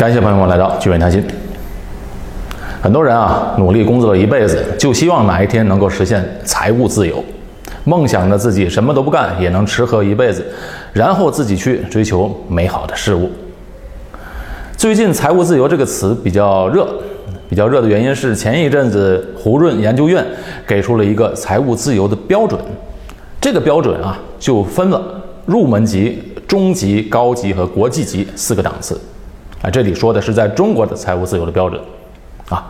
感谢朋友们来到聚美谈心。很多人啊，努力工作了一辈子，就希望哪一天能够实现财务自由，梦想着自己什么都不干也能吃喝一辈子，然后自己去追求美好的事物。最近“财务自由”这个词比较热，比较热的原因是前一阵子胡润研究院给出了一个财务自由的标准，这个标准啊就分了入门级、中级、高级和国际级四个档次。啊，这里说的是在中国的财务自由的标准，啊，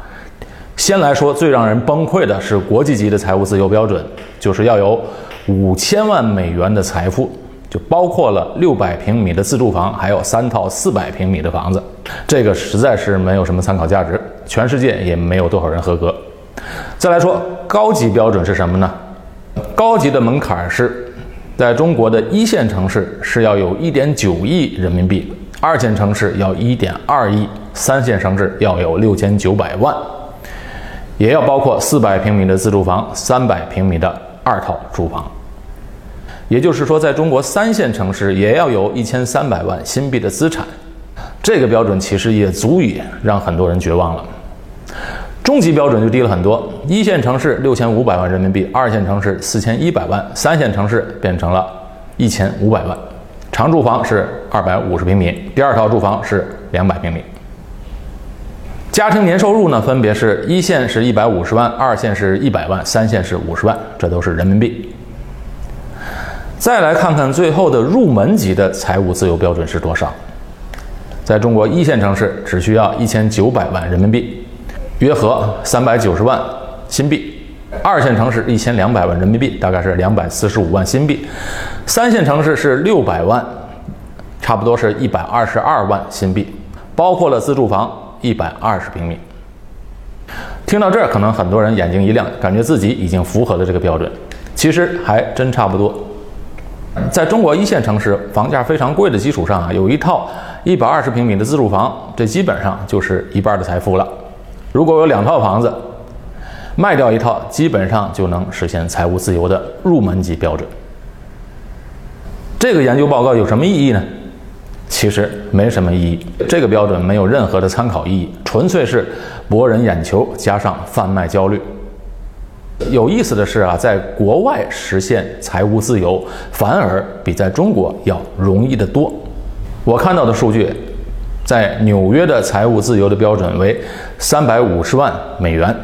先来说最让人崩溃的是国际级的财务自由标准，就是要有五千万美元的财富，就包括了六百平米的自住房，还有三套四百平米的房子，这个实在是没有什么参考价值，全世界也没有多少人合格。再来说高级标准是什么呢？高级的门槛是，在中国的一线城市是要有一点九亿人民币。二线城市要一点二亿，三线城市要有六千九百万，也要包括四百平米的自住房，三百平米的二套住房。也就是说，在中国三线城市也要有一千三百万新币的资产。这个标准其实也足以让很多人绝望了。中级标准就低了很多，一线城市六千五百万人民币，二线城市四千一百万，三线城市变成了一千五百万。常住房是二百五十平米，第二套住房是两百平米。家庭年收入呢，分别是一线是一百五十万，二线是一百万，三线是五十万，这都是人民币。再来看看最后的入门级的财务自由标准是多少？在中国一线城市只需要一千九百万人民币，约合三百九十万新币。二线城市一千两百万人民币，大概是两百四十五万新币；三线城市是六百万，差不多是一百二十二万新币，包括了自住房一百二十平米。听到这儿，可能很多人眼睛一亮，感觉自己已经符合了这个标准。其实还真差不多。在中国一线城市房价非常贵的基础上啊，有一套一百二十平米的自住房，这基本上就是一半的财富了。如果有两套房子，卖掉一套，基本上就能实现财务自由的入门级标准。这个研究报告有什么意义呢？其实没什么意义。这个标准没有任何的参考意义，纯粹是博人眼球加上贩卖焦虑。有意思的是啊，在国外实现财务自由反而比在中国要容易得多。我看到的数据，在纽约的财务自由的标准为三百五十万美元。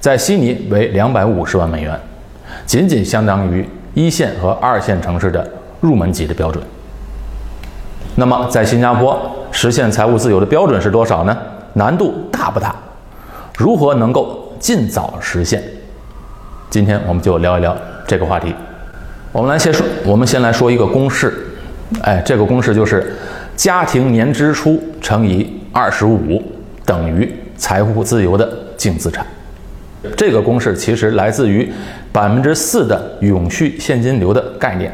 在悉尼为两百五十万美元，仅仅相当于一线和二线城市的入门级的标准。那么，在新加坡实现财务自由的标准是多少呢？难度大不大？如何能够尽早实现？今天我们就聊一聊这个话题。我们来先说，我们先来说一个公式。哎，这个公式就是家庭年支出乘以二十五等于财务自由的净资产。这个公式其实来自于百分之四的永续现金流的概念。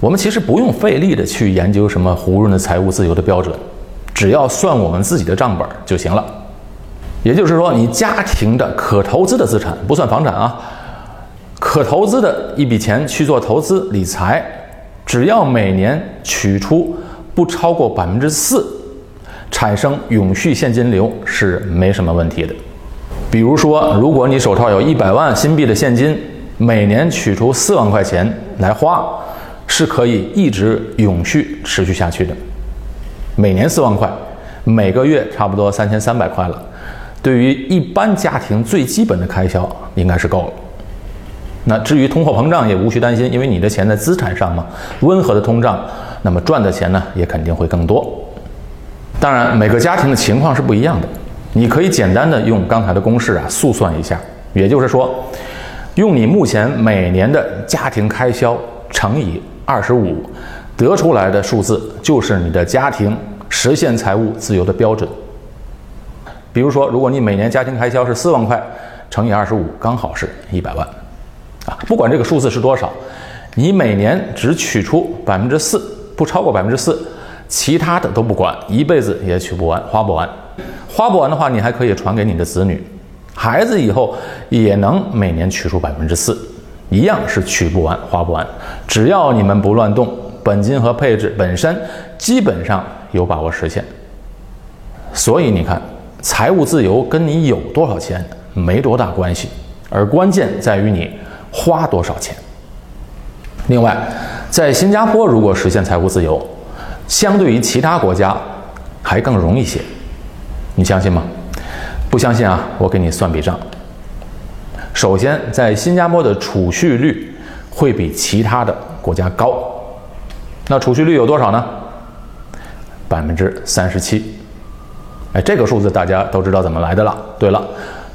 我们其实不用费力的去研究什么胡润的财务自由的标准，只要算我们自己的账本就行了。也就是说，你家庭的可投资的资产不算房产啊，可投资的一笔钱去做投资理财，只要每年取出不超过百分之四，产生永续现金流是没什么问题的。比如说，如果你手头有一百万新币的现金，每年取出四万块钱来花，是可以一直永续持续下去的。每年四万块，每个月差不多三千三百块了。对于一般家庭最基本的开销，应该是够了。那至于通货膨胀，也无需担心，因为你的钱在资产上嘛，温和的通胀，那么赚的钱呢，也肯定会更多。当然，每个家庭的情况是不一样的。你可以简单的用刚才的公式啊速算一下，也就是说，用你目前每年的家庭开销乘以二十五，得出来的数字就是你的家庭实现财务自由的标准。比如说，如果你每年家庭开销是四万块，乘以二十五，刚好是一百万，啊，不管这个数字是多少，你每年只取出百分之四，不超过百分之四，其他的都不管，一辈子也取不完，花不完。花不完的话，你还可以传给你的子女，孩子以后也能每年取出百分之四，一样是取不完、花不完。只要你们不乱动，本金和配置本身基本上有把握实现。所以你看，财务自由跟你有多少钱没多大关系，而关键在于你花多少钱。另外，在新加坡如果实现财务自由，相对于其他国家还更容易些。你相信吗？不相信啊？我给你算笔账。首先，在新加坡的储蓄率会比其他的国家高。那储蓄率有多少呢？百分之三十七。哎，这个数字大家都知道怎么来的了。对了，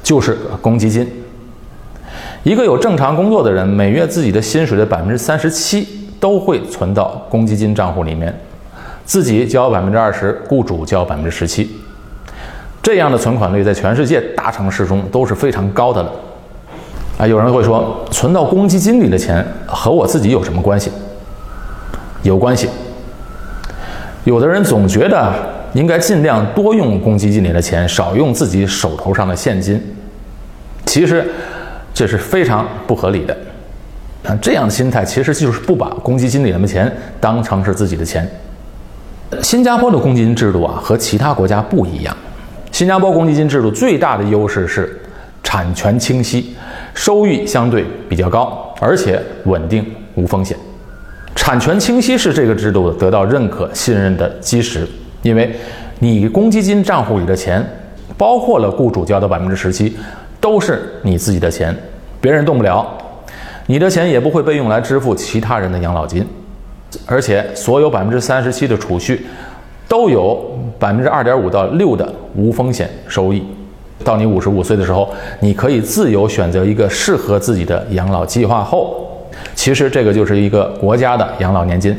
就是公积金。一个有正常工作的人，每月自己的薪水的百分之三十七都会存到公积金账户里面，自己交百分之二十，雇主交百分之十七。这样的存款率在全世界大城市中都是非常高的了。啊，有人会说，存到公积金里的钱和我自己有什么关系？有关系。有的人总觉得应该尽量多用公积金里的钱，少用自己手头上的现金。其实。这是非常不合理的，啊，这样的心态其实就是不把公积金里的钱当成是自己的钱。新加坡的公积金制度啊和其他国家不一样，新加坡公积金制度最大的优势是产权清晰，收益相对比较高，而且稳定无风险。产权清晰是这个制度得到认可信任的基石，因为你公积金账户里的钱包括了雇主交的百分之十七，都是你自己的钱。别人动不了，你的钱也不会被用来支付其他人的养老金，而且所有百分之三十七的储蓄都有百分之二点五到六的无风险收益。到你五十五岁的时候，你可以自由选择一个适合自己的养老计划后，其实这个就是一个国家的养老年金，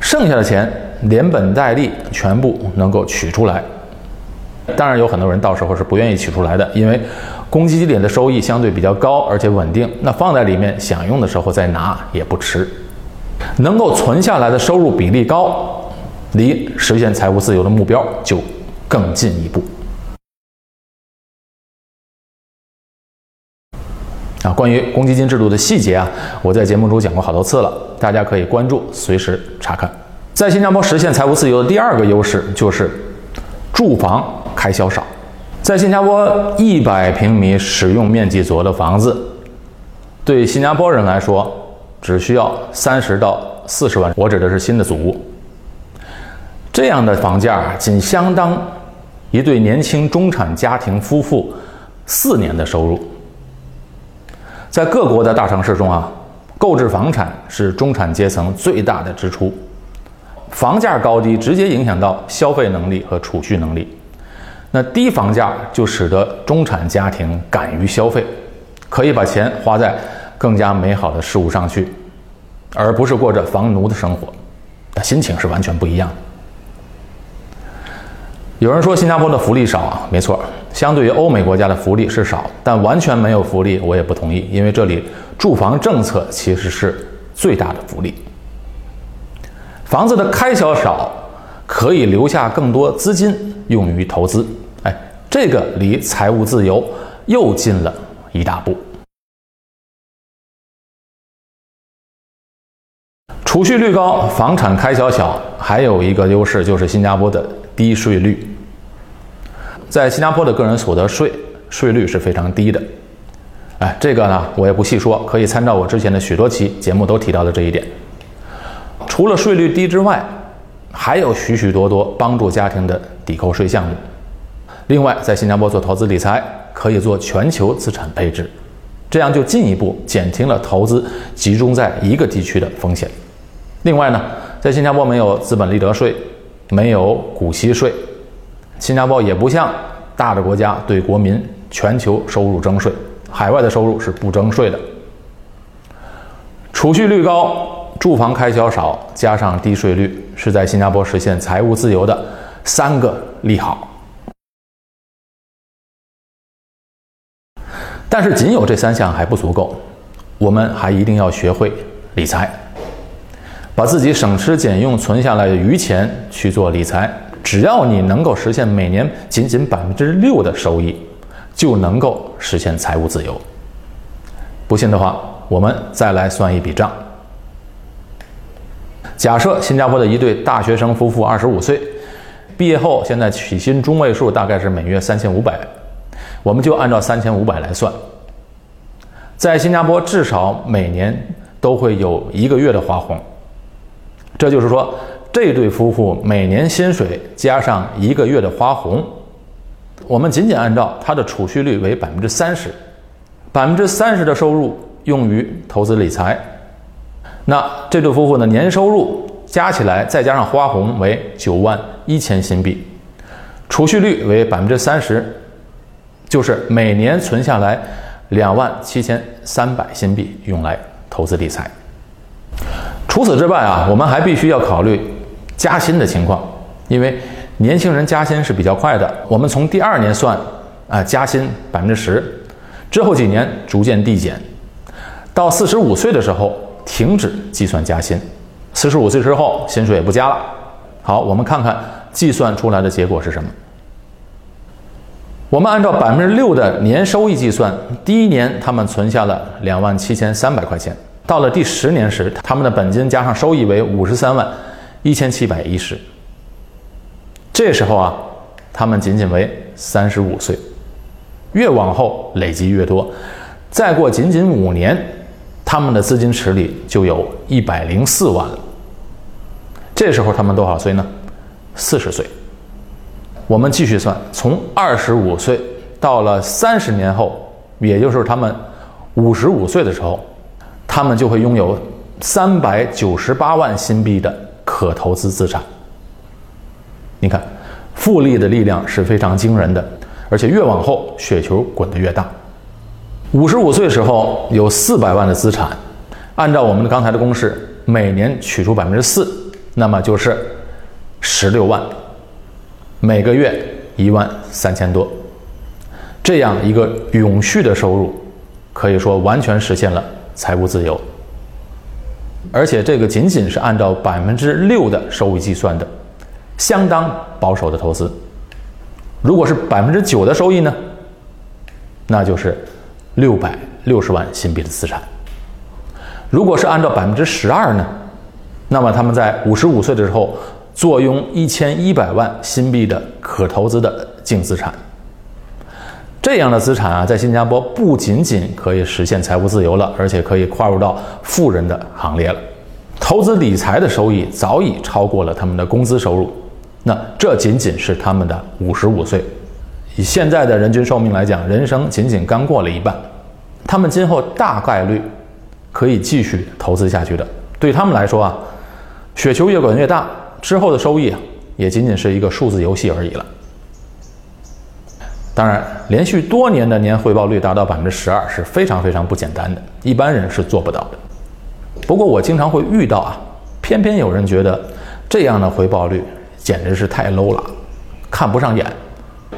剩下的钱连本带利全部能够取出来。当然有很多人到时候是不愿意取出来的，因为。公积金里的收益相对比较高，而且稳定，那放在里面想用的时候再拿也不迟。能够存下来的收入比例高，离实现财务自由的目标就更进一步。啊，关于公积金制度的细节啊，我在节目中讲过好多次了，大家可以关注，随时查看。在新加坡实现财务自由的第二个优势就是住房开销少。在新加坡，一百平米使用面积左右的房子，对新加坡人来说，只需要三十到四十万。我指的是新的祖屋。这样的房价仅相当一对年轻中产家庭夫妇四年的收入。在各国的大城市中啊，购置房产是中产阶层最大的支出，房价高低直接影响到消费能力和储蓄能力。那低房价就使得中产家庭敢于消费，可以把钱花在更加美好的事物上去，而不是过着房奴的生活，那心情是完全不一样的。有人说新加坡的福利少啊，没错，相对于欧美国家的福利是少，但完全没有福利我也不同意，因为这里住房政策其实是最大的福利。房子的开销少，可以留下更多资金用于投资。哎这个离财务自由又近了一大步。储蓄率高，房产开销小，还有一个优势就是新加坡的低税率。在新加坡的个人所得税税率是非常低的。哎，这个呢我也不细说，可以参照我之前的许多期节目都提到了这一点。除了税率低之外，还有许许多多帮助家庭的抵扣税项目。另外，在新加坡做投资理财可以做全球资产配置，这样就进一步减轻了投资集中在一个地区的风险。另外呢，在新加坡没有资本利得税，没有股息税，新加坡也不像大的国家对国民全球收入征税，海外的收入是不征税的。储蓄率高，住房开销少，加上低税率，是在新加坡实现财务自由的三个利好。但是仅有这三项还不足够，我们还一定要学会理财，把自己省吃俭用存下来的余钱去做理财。只要你能够实现每年仅仅百分之六的收益，就能够实现财务自由。不信的话，我们再来算一笔账。假设新加坡的一对大学生夫妇二十五岁，毕业后现在起薪中位数大概是每月三千五百，我们就按照三千五百来算。在新加坡，至少每年都会有一个月的花红，这就是说，这对夫妇每年薪水加上一个月的花红，我们仅仅按照他的储蓄率为百分之三十，百分之三十的收入用于投资理财，那这对夫妇的年收入加起来再加上花红为九万一千新币，储蓄率为百分之三十，就是每年存下来。两万七千三百新币用来投资理财。除此之外啊，我们还必须要考虑加薪的情况，因为年轻人加薪是比较快的。我们从第二年算，啊，加薪百分之十，之后几年逐渐递减，到四十五岁的时候停止计算加薪。四十五岁之后，薪水也不加了。好，我们看看计算出来的结果是什么。我们按照百分之六的年收益计算，第一年他们存下了两万七千三百块钱，到了第十年时，他们的本金加上收益为五十三万一千七百一十。这时候啊，他们仅仅为三十五岁，越往后累积越多，再过仅仅五年，他们的资金池里就有一百零四万了。这时候他们多少岁呢？四十岁。我们继续算，从二十五岁到了三十年后，也就是他们五十五岁的时候，他们就会拥有三百九十八万新币的可投资资产。你看，复利的力量是非常惊人的，而且越往后雪球滚得越大。五十五岁时候有四百万的资产，按照我们的刚才的公式，每年取出百分之四，那么就是十六万。每个月一万三千多，这样一个永续的收入，可以说完全实现了财务自由。而且这个仅仅是按照百分之六的收益计算的，相当保守的投资。如果是百分之九的收益呢？那就是六百六十万新币的资产。如果是按照百分之十二呢？那么他们在五十五岁的时候。坐拥一千一百万新币的可投资的净资产，这样的资产啊，在新加坡不仅仅可以实现财务自由了，而且可以跨入到富人的行列了。投资理财的收益早已超过了他们的工资收入，那这仅仅是他们的五十五岁。以现在的人均寿命来讲，人生仅仅刚过了一半，他们今后大概率可以继续投资下去的。对他们来说啊，雪球越滚越大。之后的收益啊，也仅仅是一个数字游戏而已了。当然，连续多年的年回报率达到百分之十二是非常非常不简单的，一般人是做不到的。不过我经常会遇到啊，偏偏有人觉得这样的回报率简直是太 low 了，看不上眼，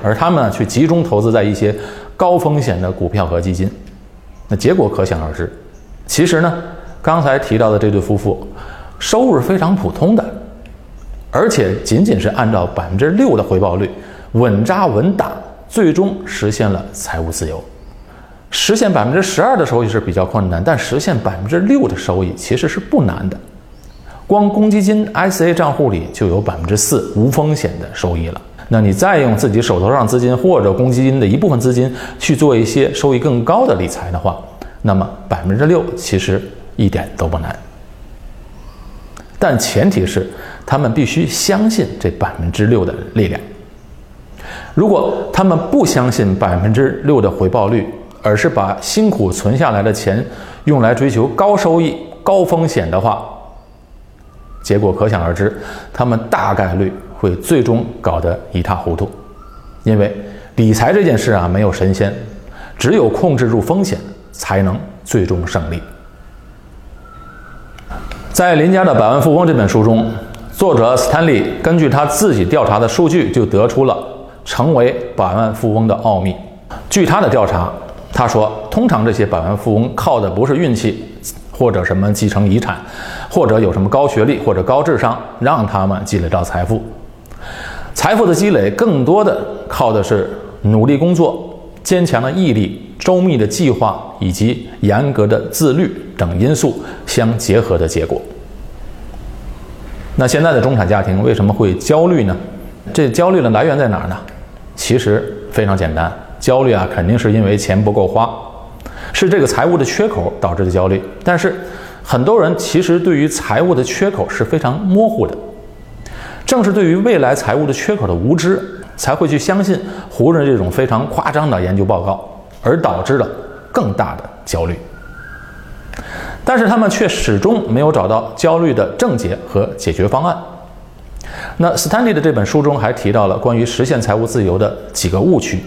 而他们去集中投资在一些高风险的股票和基金，那结果可想而知。其实呢，刚才提到的这对夫妇，收入非常普通的。而且仅仅是按照百分之六的回报率，稳扎稳打，最终实现了财务自由。实现百分之十二的收益是比较困难，但实现百分之六的收益其实是不难的。光公积金 ICA 账户里就有百分之四无风险的收益了。那你再用自己手头上资金或者公积金的一部分资金去做一些收益更高的理财的话，那么百分之六其实一点都不难。但前提是。他们必须相信这百分之六的力量。如果他们不相信百分之六的回报率，而是把辛苦存下来的钱用来追求高收益、高风险的话，结果可想而知，他们大概率会最终搞得一塌糊涂。因为理财这件事啊，没有神仙，只有控制住风险，才能最终胜利。在林家的《百万富翁》这本书中。作者斯坦利根据他自己调查的数据，就得出了成为百万富翁的奥秘。据他的调查，他说，通常这些百万富翁靠的不是运气，或者什么继承遗产，或者有什么高学历或者高智商让他们积累到财富。财富的积累更多的靠的是努力工作、坚强的毅力、周密的计划以及严格的自律等因素相结合的结果。那现在的中产家庭为什么会焦虑呢？这焦虑的来源在哪儿呢？其实非常简单，焦虑啊，肯定是因为钱不够花，是这个财务的缺口导致的焦虑。但是很多人其实对于财务的缺口是非常模糊的，正是对于未来财务的缺口的无知，才会去相信胡润这种非常夸张的研究报告，而导致了更大的焦虑。但是他们却始终没有找到焦虑的症结和解决方案。那斯坦利的这本书中还提到了关于实现财务自由的几个误区。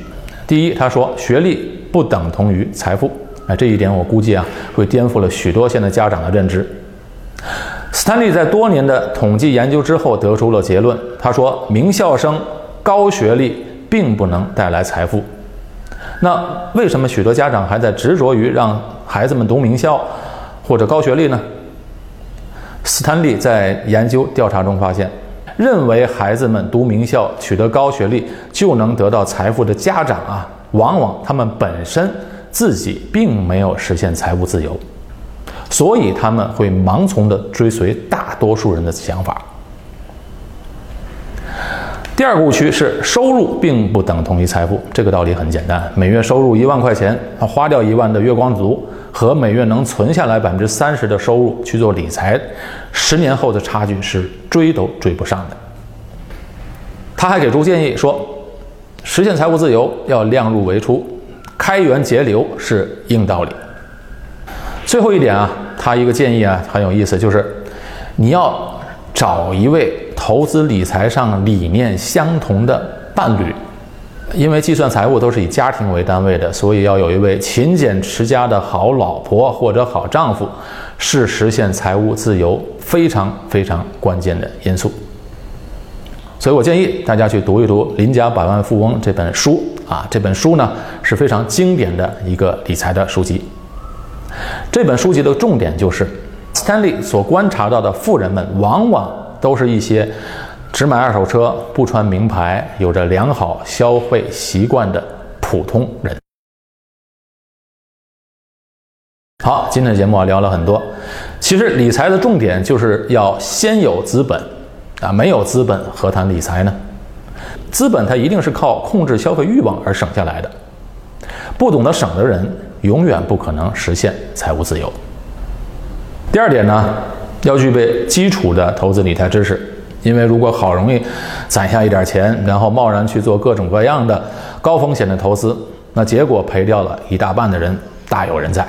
第一，他说学历不等同于财富。哎，这一点我估计啊会颠覆了许多现在家长的认知。斯坦利在多年的统计研究之后得出了结论，他说名校生高学历并不能带来财富。那为什么许多家长还在执着于让孩子们读名校或者高学历呢？斯坦利在研究调查中发现。认为孩子们读名校取得高学历就能得到财富的家长啊，往往他们本身自己并没有实现财务自由，所以他们会盲从的追随大多数人的想法。第二个误区是收入并不等同于财富，这个道理很简单，每月收入一万块钱，花掉一万的月光族。和每月能存下来百分之三十的收入去做理财，十年后的差距是追都追不上的。他还给出建议说，实现财务自由要量入为出，开源节流是硬道理。最后一点啊，他一个建议啊很有意思，就是你要找一位投资理财上理念相同的伴侣。因为计算财务都是以家庭为单位的，所以要有一位勤俭持家的好老婆或者好丈夫，是实现财务自由非常非常关键的因素。所以我建议大家去读一读《邻家百万富翁》这本书啊，这本书呢是非常经典的一个理财的书籍。这本书籍的重点就是，Stanley 所观察到的富人们，往往都是一些。只买二手车、不穿名牌、有着良好消费习惯的普通人。好，今天的节目啊聊了很多。其实理财的重点就是要先有资本啊，没有资本何谈理财呢？资本它一定是靠控制消费欲望而省下来的。不懂得省的人，永远不可能实现财务自由。第二点呢，要具备基础的投资理财知识。因为如果好容易攒下一点钱，然后贸然去做各种各样的高风险的投资，那结果赔掉了一大半的人大有人在。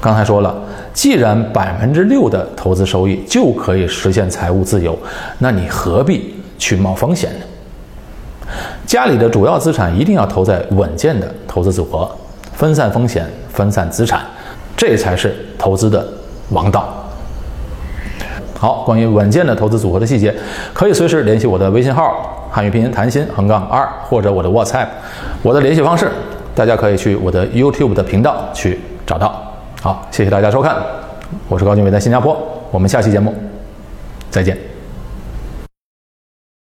刚才说了，既然百分之六的投资收益就可以实现财务自由，那你何必去冒风险呢？家里的主要资产一定要投在稳健的投资组合，分散风险，分散资产，这才是投资的王道。好，关于稳健的投资组合的细节，可以随时联系我的微信号汉语拼音谈心横杠二，或者我的 WhatsApp，我的联系方式，大家可以去我的 YouTube 的频道去找到。好，谢谢大家收看，我是高俊伟，在新加坡，我们下期节目再见。